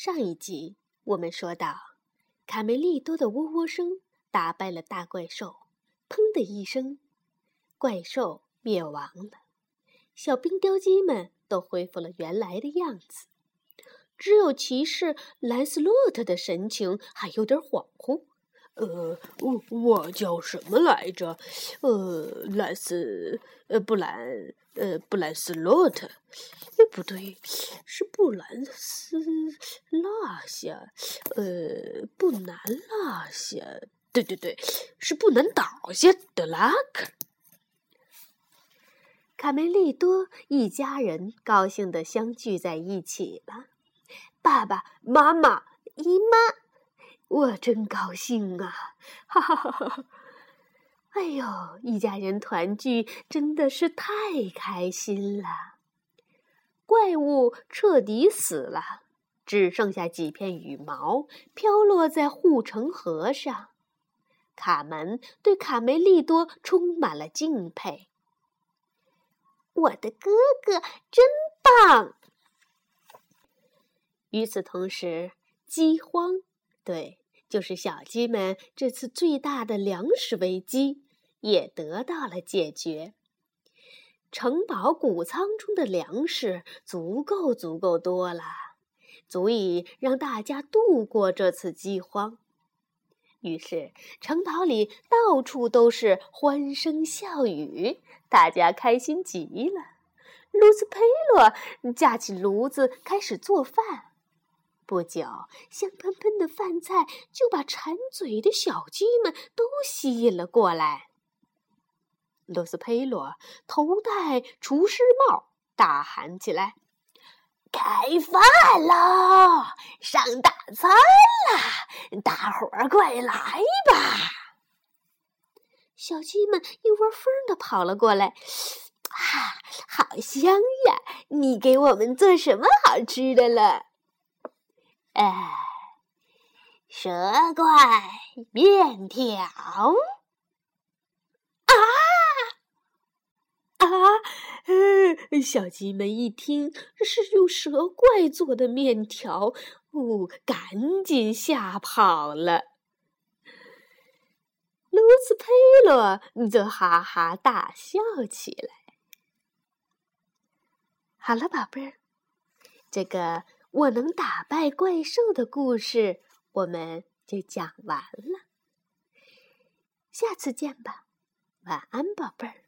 上一集我们说到，卡梅利多的喔喔声打败了大怪兽，砰的一声，怪兽灭亡了，小冰雕鸡们都恢复了原来的样子，只有骑士兰斯洛特的神情还有点恍惚。呃，我我叫什么来着？呃，兰斯，呃，布兰，呃，布兰斯洛特，不对，是布兰斯落下，呃，不难落下，对对对，是不能倒下的拉克。卡梅利多一家人高兴的相聚在一起了，爸爸妈妈、姨妈。我真高兴啊！哈哈哈哈！哎呦，一家人团聚真的是太开心了。怪物彻底死了，只剩下几片羽毛飘落在护城河上。卡门对卡梅利多充满了敬佩。我的哥哥真棒！与此同时，饥荒。对，就是小鸡们这次最大的粮食危机也得到了解决。城堡谷仓中的粮食足够足够多了，足以让大家度过这次饥荒。于是，城堡里到处都是欢声笑语，大家开心极了。卢斯佩洛架起炉子开始做饭。不久，香喷喷的饭菜就把馋嘴的小鸡们都吸引了过来。罗斯佩罗头戴厨师帽，大喊起来：“开饭喽！上大餐啦！大伙儿快来吧！”小鸡们一窝蜂的跑了过来。啊，好香呀！你给我们做什么好吃的了？哎，蛇怪面条啊啊！小鸡们一听是用蛇怪做的面条，哦，赶紧吓跑了。卢斯佩罗则哈哈大笑起来。好了，宝贝儿，这个。我能打败怪兽的故事，我们就讲完了。下次见吧，晚安，宝贝儿。